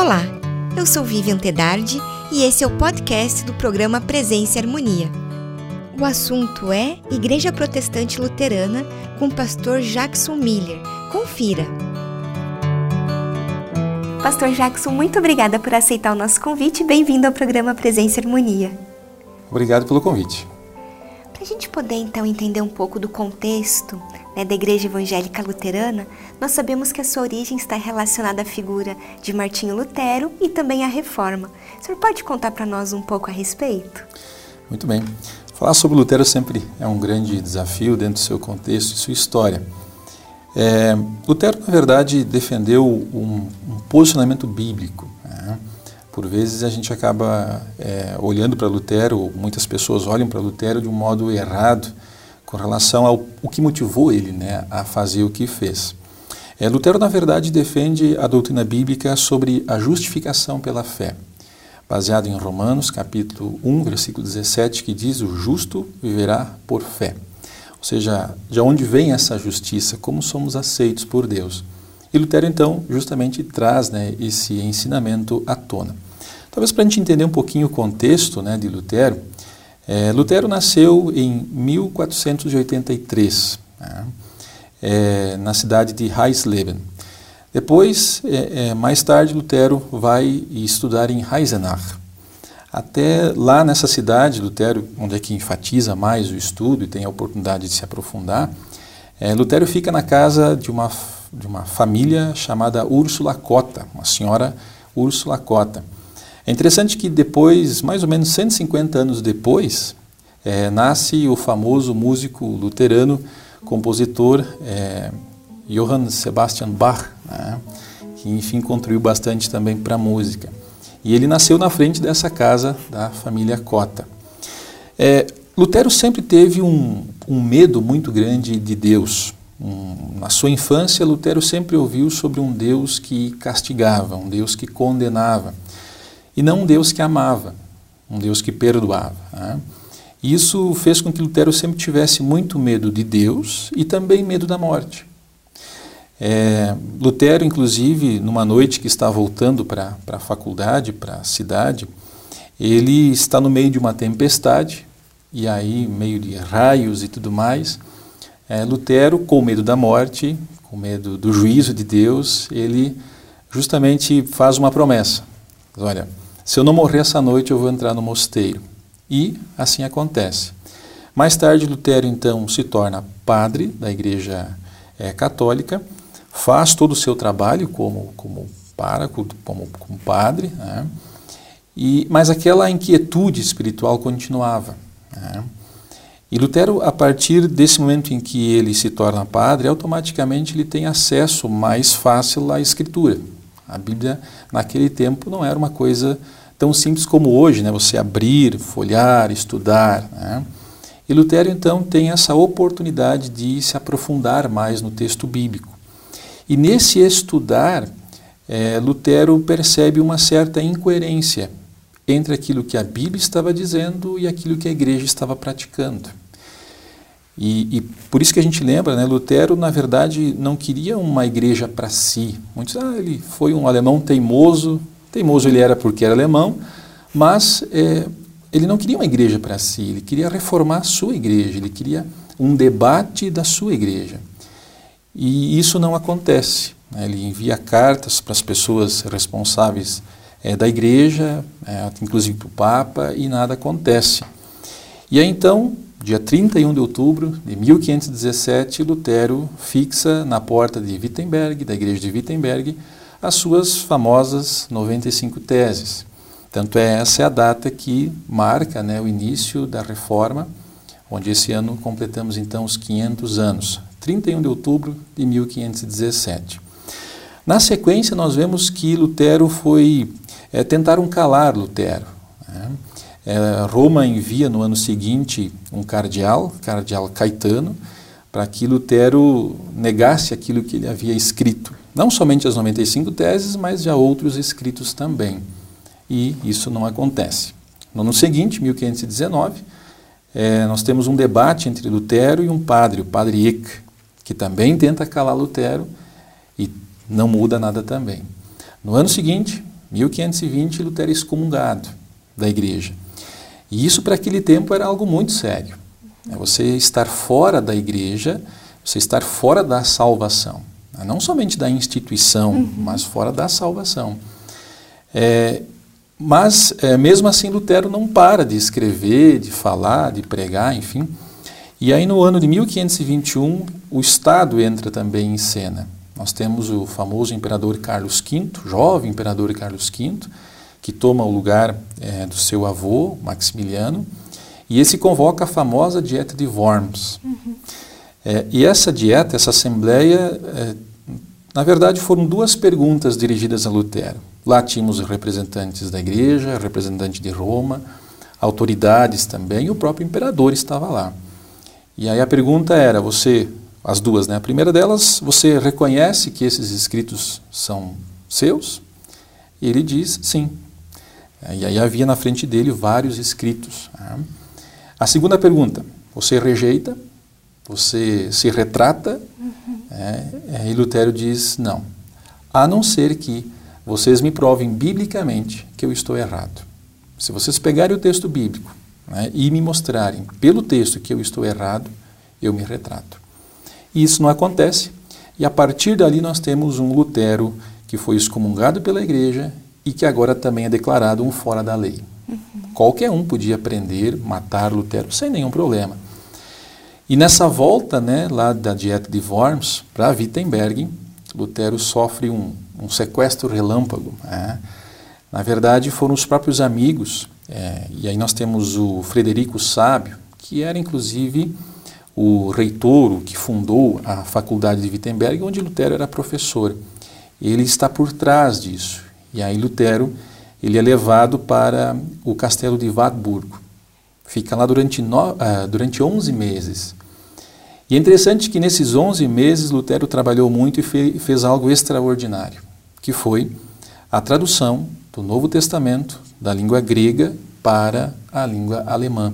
Olá, eu sou Vivian Tedardi e esse é o podcast do programa Presença e Harmonia. O assunto é Igreja Protestante Luterana com o pastor Jackson Miller. Confira. Pastor Jackson, muito obrigada por aceitar o nosso convite e bem-vindo ao programa Presença e Harmonia. Obrigado pelo convite. Para a gente poder então entender um pouco do contexto né, da Igreja Evangélica Luterana, nós sabemos que a sua origem está relacionada à figura de Martinho Lutero e também à Reforma. O senhor pode contar para nós um pouco a respeito? Muito bem. Falar sobre Lutero sempre é um grande desafio dentro do seu contexto e sua história. É, Lutero, na verdade, defendeu um, um posicionamento bíblico. Né? Por vezes a gente acaba é, olhando para Lutero, muitas pessoas olham para Lutero de um modo errado, com relação ao o que motivou ele né, a fazer o que fez. É, Lutero, na verdade, defende a doutrina bíblica sobre a justificação pela fé, baseado em Romanos, capítulo 1, versículo 17, que diz: O justo viverá por fé. Ou seja, de onde vem essa justiça? Como somos aceitos por Deus? E Lutero, então, justamente traz né, esse ensinamento à tona. Talvez para a gente entender um pouquinho o contexto né, de Lutero, é, Lutero nasceu em 1483, né, é, na cidade de Heisleben. Depois, é, é, mais tarde, Lutero vai estudar em Eisenach. Até lá nessa cidade, Lutero, onde é que enfatiza mais o estudo e tem a oportunidade de se aprofundar, é, Lutero fica na casa de uma, de uma família chamada Úrsula Cota, uma senhora Úrsula Cota. É interessante que depois, mais ou menos 150 anos depois, é, nasce o famoso músico luterano, compositor é, Johann Sebastian Bach, né, que enfim contribuiu bastante também para a música. E ele nasceu na frente dessa casa da família Cota. É, Lutero sempre teve um, um, medo muito grande de Deus. Um, na sua infância, Lutero sempre ouviu sobre um Deus que castigava, um Deus que condenava e não um Deus que amava, um Deus que perdoava. Né? Isso fez com que Lutero sempre tivesse muito medo de Deus e também medo da morte. É, Lutero, inclusive, numa noite que está voltando para a faculdade, para a cidade, ele está no meio de uma tempestade, e aí, meio de raios e tudo mais. É, Lutero, com medo da morte, com medo do juízo de Deus, ele justamente faz uma promessa. Olha, se eu não morrer essa noite, eu vou entrar no mosteiro. E assim acontece. Mais tarde, Lutero então se torna padre da Igreja é, Católica, faz todo o seu trabalho como, como pároco, como, como padre, né? e, mas aquela inquietude espiritual continuava. Né? E Lutero, a partir desse momento em que ele se torna padre, automaticamente ele tem acesso mais fácil à Escritura. A Bíblia, naquele tempo, não era uma coisa tão simples como hoje, né? você abrir, folhar, estudar. Né? E Lutero, então, tem essa oportunidade de se aprofundar mais no texto bíblico. E nesse estudar, é, Lutero percebe uma certa incoerência entre aquilo que a Bíblia estava dizendo e aquilo que a igreja estava praticando. E, e, por isso que a gente lembra, né, Lutero, na verdade, não queria uma igreja para si. Muitos, ah, ele foi um alemão teimoso, Teimoso ele era porque era alemão, mas é, ele não queria uma igreja para si, ele queria reformar a sua igreja, ele queria um debate da sua igreja. E isso não acontece. Né? Ele envia cartas para as pessoas responsáveis é, da igreja, é, inclusive para o Papa, e nada acontece. E aí então, dia 31 de outubro de 1517, Lutero fixa na porta de Wittenberg, da igreja de Wittenberg, as suas famosas 95 teses. Tanto é essa é a data que marca né, o início da reforma, onde esse ano completamos então os 500 anos, 31 de outubro de 1517. Na sequência, nós vemos que Lutero foi. É, tentaram calar Lutero. Né? É, Roma envia no ano seguinte um cardeal, cardeal Caetano, para que Lutero negasse aquilo que ele havia escrito. Não somente as 95 teses, mas já outros escritos também. E isso não acontece. No ano seguinte, 1519, é, nós temos um debate entre Lutero e um padre, o padre Eck, que também tenta calar Lutero e não muda nada também. No ano seguinte, 1520, Lutero é excomungado da igreja. E isso para aquele tempo era algo muito sério. É você estar fora da igreja, você estar fora da salvação. Não somente da instituição, uhum. mas fora da salvação. É, mas, é, mesmo assim, Lutero não para de escrever, de falar, de pregar, enfim. E aí, no ano de 1521, o Estado entra também em cena. Nós temos o famoso imperador Carlos V, jovem imperador Carlos V, que toma o lugar é, do seu avô, Maximiliano, e esse convoca a famosa Dieta de Worms. Uhum. É, e essa dieta, essa assembleia, é, na verdade foram duas perguntas dirigidas a Lutero. Lá tínhamos representantes da igreja, representante de Roma, autoridades também, e o próprio imperador estava lá. E aí a pergunta era: você, as duas, né? A primeira delas, você reconhece que esses escritos são seus? E ele diz sim. E aí havia na frente dele vários escritos. Né? A segunda pergunta: você rejeita? Você se retrata? Uhum. É, e Lutero diz: não. A não ser que vocês me provem biblicamente que eu estou errado. Se vocês pegarem o texto bíblico né, e me mostrarem pelo texto que eu estou errado, eu me retrato. E isso não acontece, e a partir dali nós temos um Lutero que foi excomungado pela igreja e que agora também é declarado um fora da lei. Uhum. Qualquer um podia prender, matar Lutero sem nenhum problema. E nessa volta né, lá da dieta de Worms para Wittenberg, Lutero sofre um, um sequestro relâmpago. Né? Na verdade, foram os próprios amigos, é, e aí nós temos o Frederico Sábio, que era inclusive o reitor o que fundou a faculdade de Wittenberg, onde Lutero era professor. Ele está por trás disso. E aí Lutero ele é levado para o castelo de Wartburg. Fica lá durante, no, uh, durante 11 meses. E é interessante que nesses 11 meses Lutero trabalhou muito e fe, fez algo extraordinário, que foi a tradução do Novo Testamento da língua grega para a língua alemã.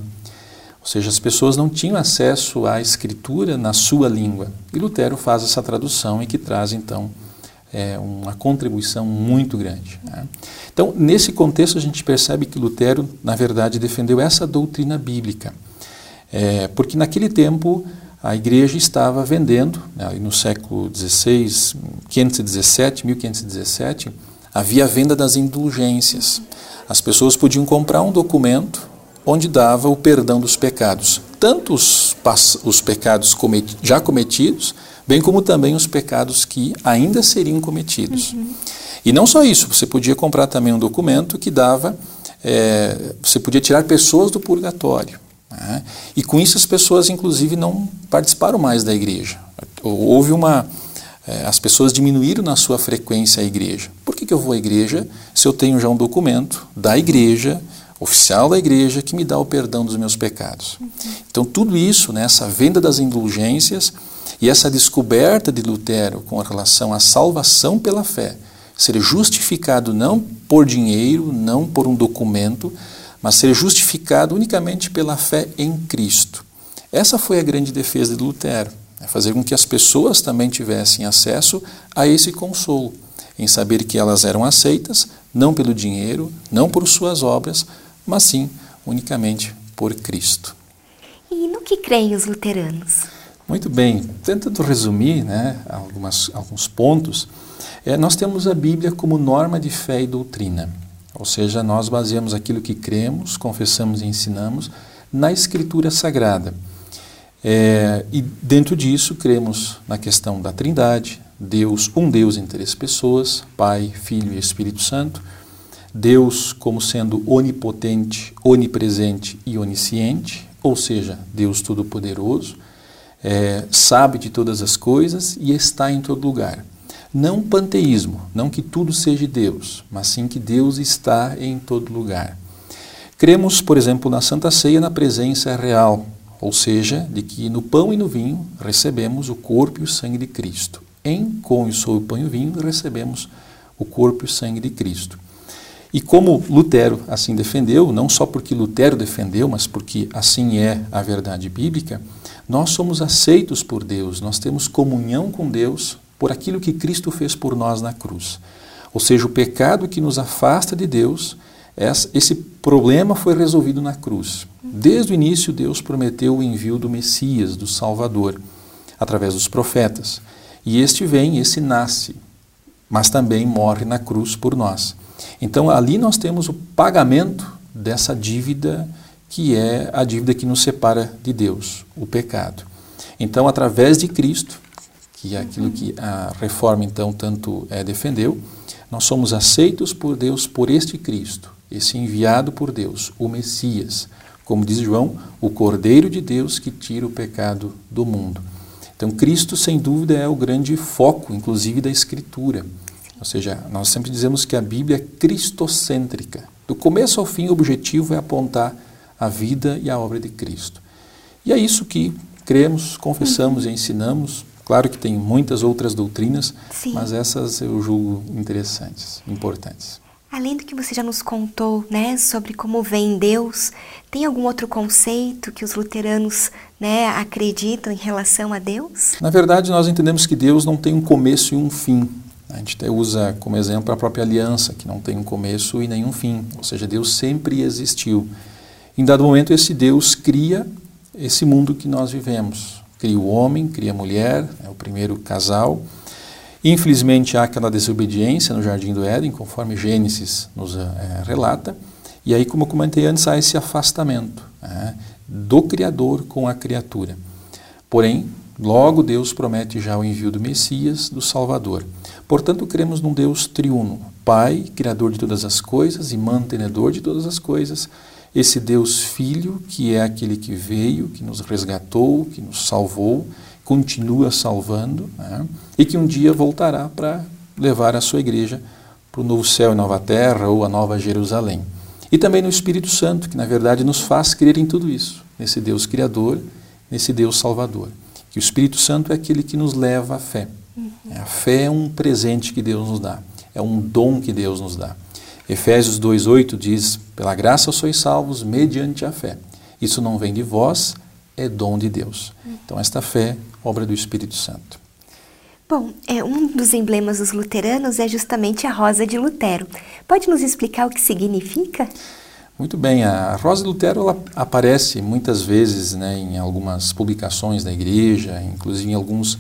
Ou seja, as pessoas não tinham acesso à escritura na sua língua. E Lutero faz essa tradução e que traz então é, uma contribuição muito grande. Né? Então, nesse contexto, a gente percebe que Lutero, na verdade, defendeu essa doutrina bíblica. É, porque naquele tempo a igreja estava vendendo, né, no século XVI, 517, 1517, havia a venda das indulgências. As pessoas podiam comprar um documento onde dava o perdão dos pecados, tanto os, os pecados cometi já cometidos, bem como também os pecados que ainda seriam cometidos. Uhum. E não só isso, você podia comprar também um documento que dava, é, você podia tirar pessoas do purgatório. Né? E com isso as pessoas, inclusive, não participaram mais da igreja. Houve uma. É, as pessoas diminuíram na sua frequência à igreja. Por que, que eu vou à igreja se eu tenho já um documento da igreja, oficial da igreja, que me dá o perdão dos meus pecados? Então, tudo isso, né, essa venda das indulgências e essa descoberta de Lutero com relação à salvação pela fé, ser justificado não por dinheiro, não por um documento, mas ser justificado unicamente pela fé em Cristo. Essa foi a grande defesa de Lutero, é fazer com que as pessoas também tivessem acesso a esse consolo, em saber que elas eram aceitas não pelo dinheiro, não por suas obras, mas sim unicamente por Cristo. E no que creem os luteranos? Muito bem, tentando resumir né, algumas, alguns pontos, é, nós temos a Bíblia como norma de fé e doutrina. Ou seja, nós baseamos aquilo que cremos, confessamos e ensinamos na Escritura Sagrada. É, e dentro disso, cremos na questão da Trindade, Deus, um Deus em três pessoas, Pai, Filho e Espírito Santo. Deus como sendo onipotente, onipresente e onisciente, ou seja, Deus Todo-Poderoso, é, sabe de todas as coisas e está em todo lugar. Não panteísmo, não que tudo seja Deus, mas sim que Deus está em todo lugar. Cremos, por exemplo, na Santa Ceia na presença real, ou seja, de que no pão e no vinho recebemos o corpo e o sangue de Cristo. Em, com e sob o pão e o vinho recebemos o corpo e o sangue de Cristo. E como Lutero assim defendeu, não só porque Lutero defendeu, mas porque assim é a verdade bíblica, nós somos aceitos por Deus, nós temos comunhão com Deus por aquilo que Cristo fez por nós na cruz. Ou seja, o pecado que nos afasta de Deus, esse problema foi resolvido na cruz. Desde o início, Deus prometeu o envio do Messias, do Salvador, através dos profetas. E este vem, esse nasce, mas também morre na cruz por nós. Então ali nós temos o pagamento dessa dívida que é a dívida que nos separa de Deus, o pecado. Então, através de Cristo, que é aquilo que a reforma então tanto é, defendeu, nós somos aceitos por Deus por este Cristo, esse enviado por Deus, o Messias, como diz João, o Cordeiro de Deus que tira o pecado do mundo. Então, Cristo, sem dúvida, é o grande foco, inclusive, da Escritura. Ou seja, nós sempre dizemos que a Bíblia é cristocêntrica. Do começo ao fim, o objetivo é apontar a vida e a obra de Cristo. E é isso que cremos, confessamos uhum. e ensinamos. Claro que tem muitas outras doutrinas, Sim. mas essas eu julgo interessantes, importantes. Além do que você já nos contou, né, sobre como vem Deus, tem algum outro conceito que os luteranos, né, acreditam em relação a Deus? Na verdade, nós entendemos que Deus não tem um começo e um fim. A gente até usa como exemplo a própria aliança, que não tem um começo e nenhum fim. Ou seja, Deus sempre existiu. Em dado momento, esse Deus cria esse mundo que nós vivemos. Cria o homem, cria a mulher, é o primeiro casal. Infelizmente, há aquela desobediência no Jardim do Éden, conforme Gênesis nos é, relata. E aí, como eu comentei antes, há esse afastamento é, do Criador com a criatura. Porém, logo Deus promete já o envio do Messias, do Salvador. Portanto, cremos num Deus triuno, Pai, Criador de todas as coisas e mantenedor de todas as coisas, esse Deus Filho, que é aquele que veio, que nos resgatou, que nos salvou, continua salvando, né? e que um dia voltará para levar a sua igreja para o novo céu e nova terra ou a nova Jerusalém. E também no Espírito Santo, que na verdade nos faz crer em tudo isso, nesse Deus Criador, nesse Deus Salvador. Que o Espírito Santo é aquele que nos leva à fé. Uhum. A fé é um presente que Deus nos dá, é um dom que Deus nos dá. Efésios 2,8 diz: Pela graça sois salvos mediante a fé. Isso não vem de vós, é dom de Deus. Então, esta fé, obra do Espírito Santo. Bom, é, um dos emblemas dos luteranos é justamente a rosa de Lutero. Pode nos explicar o que significa? Muito bem, a rosa de Lutero ela aparece muitas vezes né, em algumas publicações da igreja, inclusive em alguns,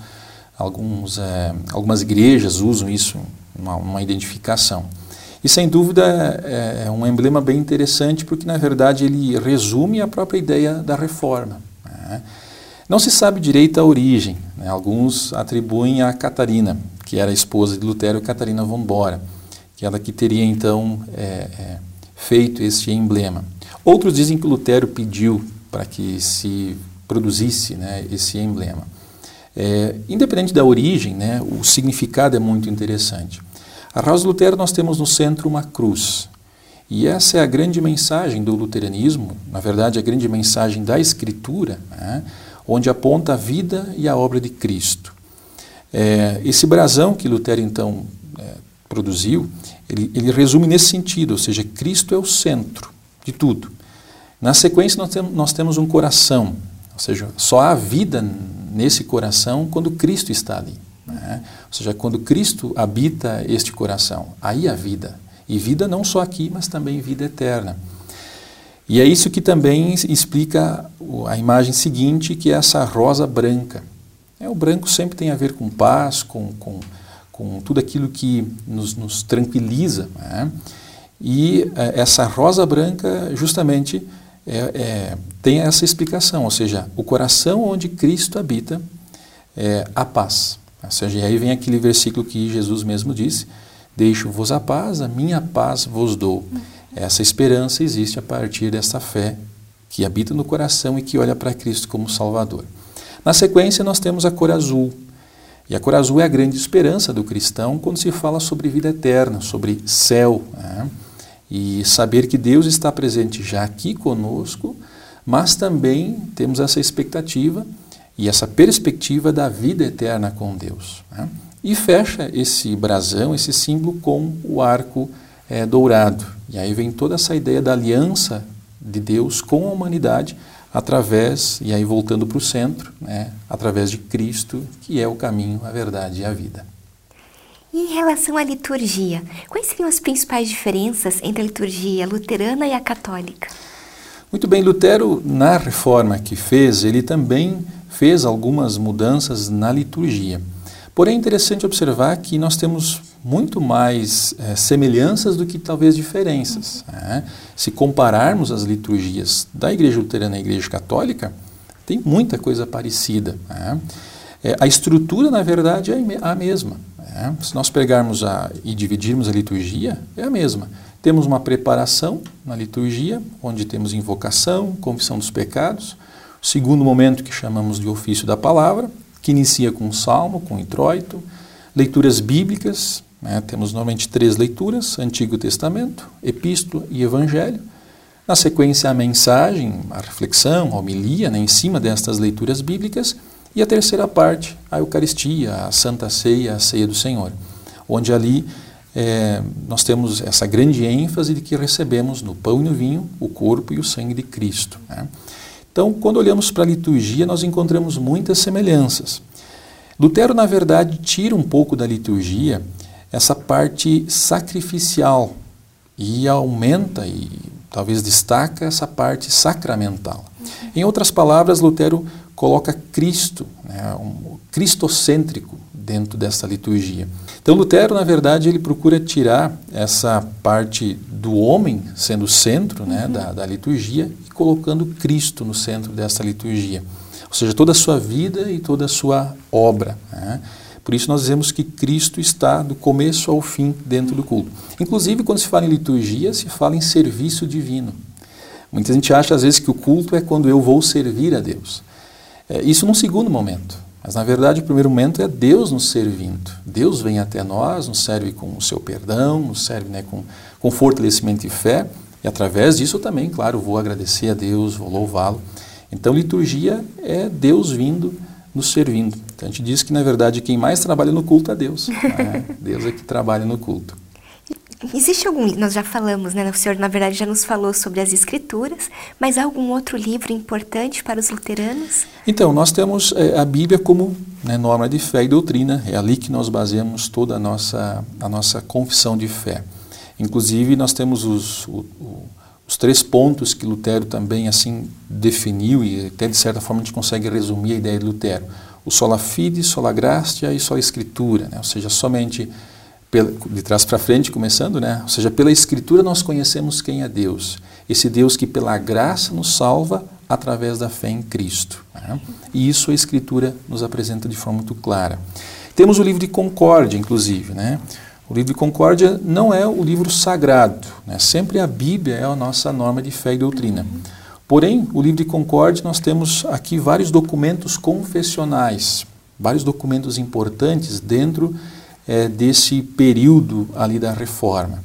alguns, é, algumas igrejas usam isso, uma, uma identificação. E sem dúvida é, é um emblema bem interessante porque, na verdade, ele resume a própria ideia da reforma. Né? Não se sabe direito a origem. Né? Alguns atribuem a Catarina, que era a esposa de Lutero, Catarina von Bora, que ela que teria então é, é, feito este emblema. Outros dizem que Lutero pediu para que se produzisse né, esse emblema. É, independente da origem, né, o significado é muito interessante. A Rosa Lutero nós temos no centro uma cruz. E essa é a grande mensagem do luteranismo, na verdade, a grande mensagem da Escritura, né, onde aponta a vida e a obra de Cristo. É, esse brasão que Lutero então é, produziu, ele, ele, resume nesse sentido, ou seja, Cristo é o centro de tudo. Na sequência, nós, tem, nós temos um coração, ou seja, só há vida nesse coração quando Cristo está ali. Né? Ou seja, quando Cristo habita este coração, aí a vida. E vida não só aqui, mas também vida eterna. E é isso que também explica a imagem seguinte, que é essa rosa branca. É, o branco sempre tem a ver com paz, com, com, com tudo aquilo que nos, nos tranquiliza. Né? E é, essa rosa branca, justamente, é, é, tem essa explicação, ou seja, o coração onde Cristo habita é a paz. Ou seja, aí vem aquele versículo que Jesus mesmo disse: Deixo-vos a paz, a minha paz vos dou. Essa esperança existe a partir dessa fé que habita no coração e que olha para Cristo como Salvador. Na sequência, nós temos a cor azul. E a cor azul é a grande esperança do cristão quando se fala sobre vida eterna, sobre céu. Né? E saber que Deus está presente já aqui conosco, mas também temos essa expectativa e essa perspectiva da vida eterna com Deus. Né? E fecha esse brasão, esse símbolo, com o arco é, dourado. E aí vem toda essa ideia da aliança de Deus com a humanidade através, e aí voltando para o centro, né, através de Cristo, que é o caminho, a verdade e a vida. E em relação à liturgia, quais seriam as principais diferenças entre a liturgia luterana e a católica? Muito bem, Lutero, na reforma que fez, ele também fez algumas mudanças na liturgia. Porém, é interessante observar que nós temos muito mais é, semelhanças do que talvez diferenças. Né? Se compararmos as liturgias da Igreja Luterana e da Igreja Católica, tem muita coisa parecida. Né? É, a estrutura, na verdade, é a mesma. Né? Se nós pegarmos a, e dividirmos a liturgia, é a mesma. Temos uma preparação na liturgia, onde temos invocação, confissão dos pecados. O segundo momento que chamamos de ofício da palavra, que inicia com um salmo, com um introito, leituras bíblicas, né? Temos normalmente três leituras: Antigo Testamento, Epístola e Evangelho. Na sequência, a mensagem, a reflexão, a homilia né, em cima destas leituras bíblicas. E a terceira parte, a Eucaristia, a Santa Ceia, a Ceia do Senhor, onde ali é, nós temos essa grande ênfase de que recebemos no pão e no vinho o corpo e o sangue de Cristo. Né? Então, quando olhamos para a liturgia, nós encontramos muitas semelhanças. Lutero, na verdade, tira um pouco da liturgia essa parte sacrificial e aumenta e talvez destaca essa parte sacramental. Em outras palavras, Lutero coloca Cristo, né, um cristocêntrico dentro dessa liturgia. Então Lutero, na verdade, ele procura tirar essa parte do homem sendo o centro né, uhum. da, da liturgia e colocando Cristo no centro dessa liturgia. Ou seja, toda a sua vida e toda a sua obra. Né? Por isso nós dizemos que Cristo está do começo ao fim dentro do culto. Inclusive, quando se fala em liturgia, se fala em serviço divino. Muita gente acha às vezes que o culto é quando eu vou servir a Deus. É, isso num segundo momento. Mas na verdade o primeiro momento é Deus nos servindo. Deus vem até nós, nos serve com o seu perdão, nos serve né, com, com fortalecimento e fé. E através disso também, claro, vou agradecer a Deus, vou louvá-lo. Então liturgia é Deus vindo nos servindo. Então a gente diz que, na verdade, quem mais trabalha no culto é Deus. Né? Deus é que trabalha no culto. Existe algum, nós já falamos, né? O senhor, na verdade, já nos falou sobre as escrituras, mas há algum outro livro importante para os luteranos? Então, nós temos é, a Bíblia como né, norma de fé e doutrina, é ali que nós baseamos toda a nossa, a nossa confissão de fé. Inclusive, nós temos os, o, o, os três pontos que Lutero também assim definiu, e até de certa forma a gente consegue resumir a ideia de Lutero o sola fide, sola gratia e sola escritura, né? ou seja, somente de trás para frente, começando, né? ou seja, pela escritura nós conhecemos quem é Deus, esse Deus que pela graça nos salva através da fé em Cristo. Né? E isso a escritura nos apresenta de forma muito clara. Temos o livro de Concórdia, inclusive, né? O livro de Concórdia não é o livro sagrado, né? sempre a Bíblia é a nossa norma de fé e doutrina. Porém, o livro de Concórdia, nós temos aqui vários documentos confessionais, vários documentos importantes dentro é, desse período ali da reforma.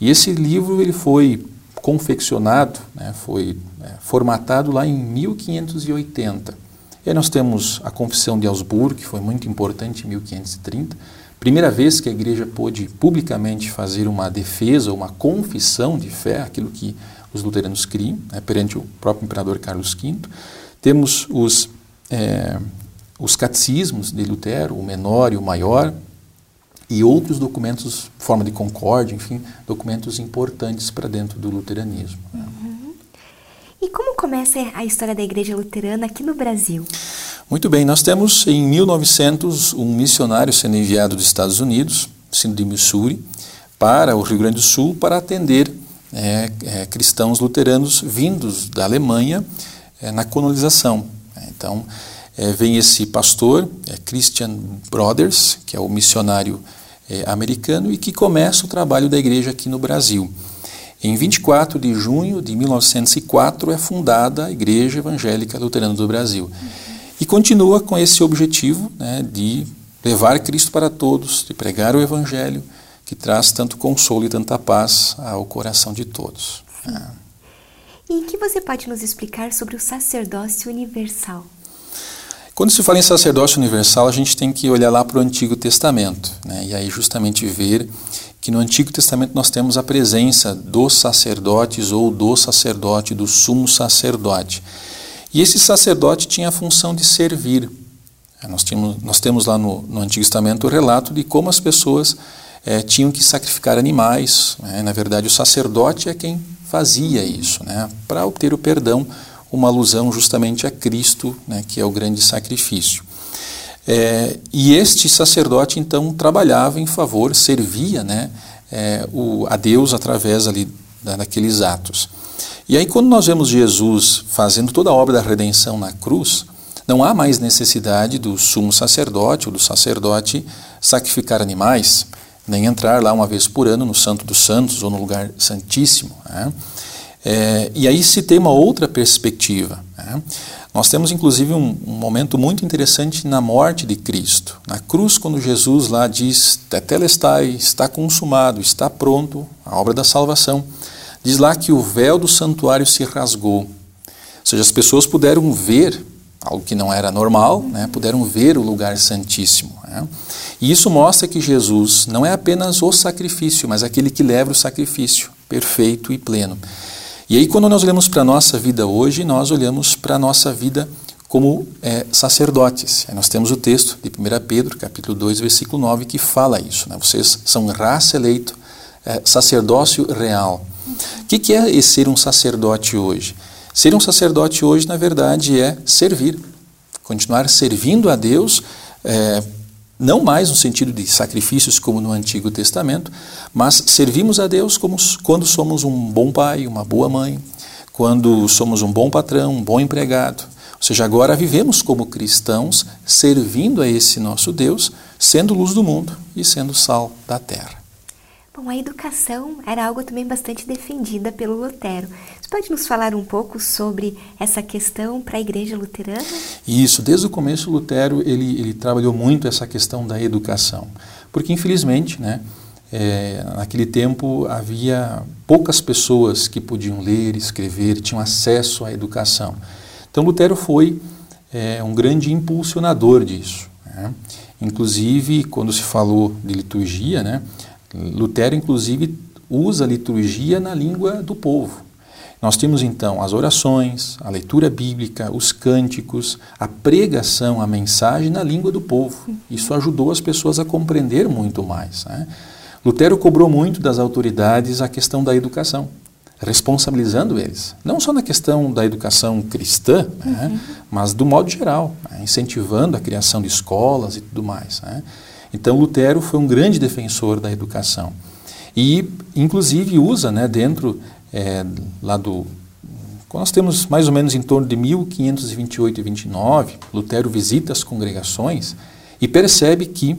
E esse livro ele foi confeccionado, né, foi é, formatado lá em 1580. E aí nós temos a Confissão de Augsburgo, que foi muito importante em 1530, primeira vez que a igreja pôde publicamente fazer uma defesa, uma confissão de fé, aquilo que os luteranos criam, né, perante o próprio imperador Carlos V. Temos os, é, os catecismos de Lutero, o menor e o maior, e outros documentos, forma de concórdia, enfim, documentos importantes para dentro do luteranismo. Uhum. E como começa a história da igreja luterana aqui no Brasil? Muito bem, nós temos em 1900 um missionário sendo enviado dos Estados Unidos, sendo de Missouri, para o Rio Grande do Sul para atender é, é, cristãos luteranos vindos da Alemanha é, na colonização. Então, é, vem esse pastor, é, Christian Brothers, que é o missionário é, americano e que começa o trabalho da igreja aqui no Brasil. Em 24 de junho de 1904 é fundada a Igreja Evangélica Luterana do Brasil. E continua com esse objetivo né, de levar Cristo para todos, de pregar o Evangelho, que traz tanto consolo e tanta paz ao coração de todos. É. E que você pode nos explicar sobre o sacerdócio universal? Quando se fala em sacerdócio universal, a gente tem que olhar lá para o Antigo Testamento, né? e aí justamente ver que no Antigo Testamento nós temos a presença dos sacerdotes ou do sacerdote, do sumo sacerdote. E esse sacerdote tinha a função de servir. É, nós, tínhamos, nós temos lá no, no Antigo Testamento o relato de como as pessoas é, tinham que sacrificar animais. Né? Na verdade, o sacerdote é quem fazia isso, né? para obter o perdão, uma alusão justamente a Cristo, né? que é o grande sacrifício. É, e este sacerdote então trabalhava em favor, servia né, é, o, a Deus através ali daqueles atos. E aí quando nós vemos Jesus fazendo toda a obra da redenção na cruz, não há mais necessidade do sumo sacerdote ou do sacerdote sacrificar animais, nem entrar lá uma vez por ano no Santo dos Santos ou no lugar santíssimo. Né? É, e aí se tem uma outra perspectiva. Né? Nós temos inclusive um, um, momento muito interessante na morte de Cristo. Na cruz, quando Jesus lá diz, Tetelestai, está consumado, está pronto, a obra da salvação, diz lá que o véu do santuário se rasgou. Ou seja, as pessoas puderam ver algo que não era normal, né, puderam ver o lugar santíssimo. Né? E isso mostra que Jesus não é apenas o sacrifício, mas aquele que leva o sacrifício, perfeito e pleno. E aí, quando nós olhamos para a nossa vida hoje, nós olhamos para a nossa vida como é, sacerdotes. Aí nós temos o texto de 1 Pedro, capítulo 2, versículo 9, que fala isso. Né? Vocês são raça eleita, é, sacerdócio real. O que, que é ser um sacerdote hoje? Ser um sacerdote hoje, na verdade, é servir, continuar servindo a Deus, é, não mais no sentido de sacrifícios como no Antigo Testamento, mas servimos a Deus como quando somos um bom pai, uma boa mãe, quando somos um bom patrão, um bom empregado. Ou seja, agora vivemos como cristãos, servindo a esse nosso Deus, sendo luz do mundo e sendo sal da terra. Bom, a educação era algo também bastante defendida pelo Lutero. Você pode nos falar um pouco sobre essa questão para a Igreja Luterana? Isso, desde o começo Lutero ele, ele trabalhou muito essa questão da educação, porque infelizmente, né, é, naquele tempo havia poucas pessoas que podiam ler, escrever, tinham acesso à educação. Então Lutero foi é, um grande impulsionador disso. Né? Inclusive, quando se falou de liturgia, né, Lutero, inclusive, usa a liturgia na língua do povo. Nós temos então as orações, a leitura bíblica, os cânticos, a pregação, a mensagem na língua do povo. Isso ajudou as pessoas a compreender muito mais. Né? Lutero cobrou muito das autoridades a questão da educação, responsabilizando eles. Não só na questão da educação cristã, né? uhum. mas do modo geral, né? incentivando a criação de escolas e tudo mais. Né? Então, Lutero foi um grande defensor da educação. E, inclusive, usa né, dentro é, lá do. Nós temos mais ou menos em torno de 1528 e 29, Lutero visita as congregações e percebe que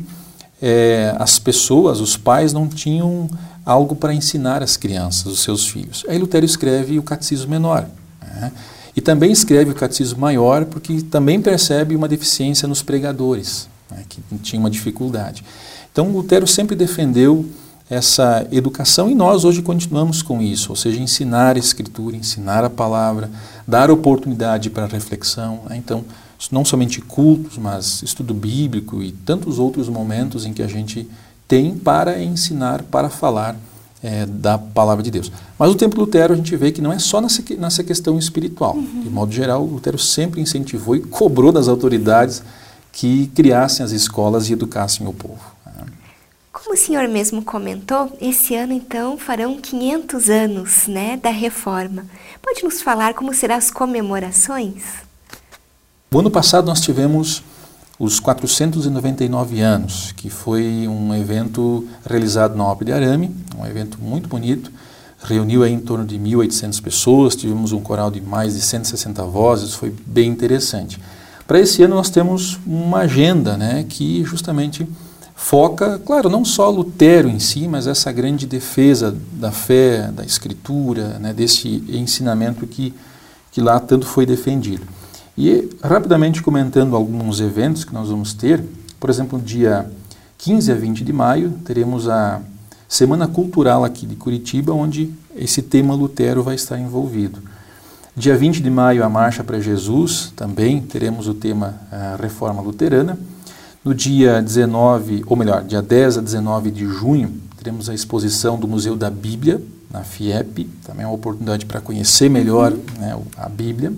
é, as pessoas, os pais, não tinham algo para ensinar as crianças, os seus filhos. Aí Lutero escreve o Catecismo Menor. Né? E também escreve o Catecismo Maior porque também percebe uma deficiência nos pregadores né, que tinha uma dificuldade. Então, Lutero sempre defendeu essa educação e nós hoje continuamos com isso, ou seja, ensinar a escritura, ensinar a palavra, dar oportunidade para reflexão. Né? Então, não somente cultos, mas estudo bíblico e tantos outros momentos em que a gente tem para ensinar, para falar é, da palavra de Deus. Mas o tempo Lutero a gente vê que não é só nessa, nessa questão espiritual. Uhum. De modo geral, Lutero sempre incentivou e cobrou das autoridades que criassem as escolas e educassem o povo. Como o senhor mesmo comentou, esse ano então farão 500 anos né, da reforma. Pode nos falar como serão as comemorações? O ano passado nós tivemos os 499 anos, que foi um evento realizado na Ópera de Arame, um evento muito bonito, reuniu em torno de 1.800 pessoas, tivemos um coral de mais de 160 vozes, foi bem interessante. Para esse ano nós temos uma agenda né, que justamente foca, claro, não só Lutero em si, mas essa grande defesa da fé, da escritura, né, desse ensinamento que, que lá tanto foi defendido. E rapidamente comentando alguns eventos que nós vamos ter, por exemplo, dia 15 a 20 de maio, teremos a Semana Cultural aqui de Curitiba, onde esse tema Lutero vai estar envolvido. Dia 20 de maio, a Marcha para Jesus, também teremos o tema uh, Reforma Luterana. No dia 19, ou melhor, dia 10 a 19 de junho, teremos a exposição do Museu da Bíblia, na FIEP, também é uma oportunidade para conhecer melhor né, a Bíblia.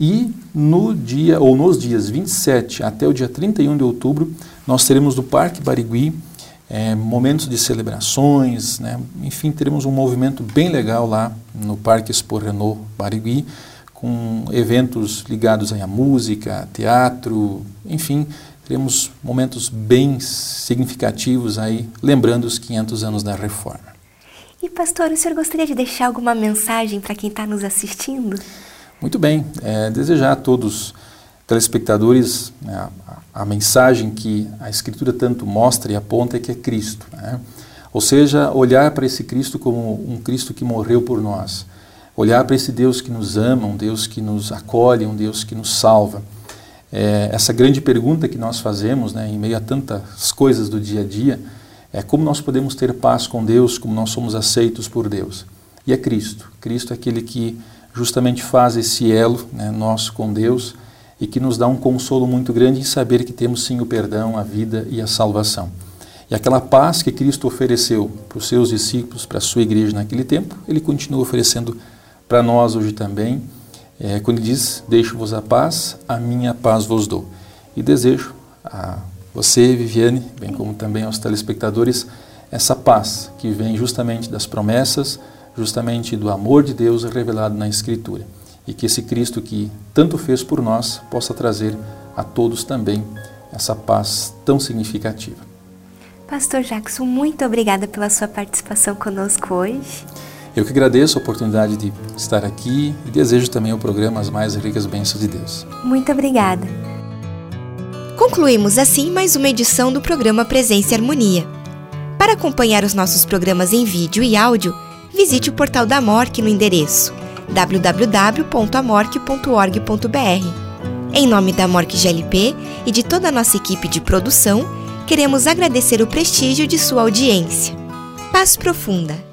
E no dia, ou nos dias 27 até o dia 31 de outubro, nós teremos no Parque Barigui é, momentos de celebrações, né? enfim, teremos um movimento bem legal lá no Parque Expo Renault Barigui, com eventos ligados à música, teatro, enfim, teremos momentos bem significativos aí, lembrando os 500 anos da Reforma. E pastor, o senhor gostaria de deixar alguma mensagem para quem está nos assistindo? Muito bem, é, desejar a todos telespectadores né, a, a, mensagem que a Escritura tanto mostra e aponta é que é Cristo. Né? Ou seja, olhar para esse Cristo como um Cristo que morreu por nós. Olhar para esse Deus que nos ama, um Deus que nos acolhe, um Deus que nos salva. É, essa grande pergunta que nós fazemos né, em meio a tantas coisas do dia a dia é como nós podemos ter paz com Deus, como nós somos aceitos por Deus. E é Cristo. Cristo é aquele que justamente faz esse elo né, nosso com Deus e que nos dá um consolo muito grande em saber que temos sim o perdão, a vida e a salvação. E aquela paz que Cristo ofereceu para os seus discípulos, para a sua igreja naquele tempo, ele continua oferecendo para nós hoje também. É, quando ele diz: Deixo-vos a paz, a minha paz vos dou. E desejo a você, Viviane, bem como também aos telespectadores, essa paz que vem justamente das promessas, justamente do amor de Deus revelado na Escritura e que esse Cristo que tanto fez por nós possa trazer a todos também essa paz tão significativa. Pastor Jackson, muito obrigada pela sua participação conosco hoje. Eu que agradeço a oportunidade de estar aqui e desejo também ao programa as mais ricas bênçãos de Deus. Muito obrigada. Concluímos assim mais uma edição do programa Presença e Harmonia. Para acompanhar os nossos programas em vídeo e áudio, visite o portal da MORC no endereço www.amorque.org.br. Em nome da Morque GLP e de toda a nossa equipe de produção, queremos agradecer o prestígio de sua audiência. Paz profunda!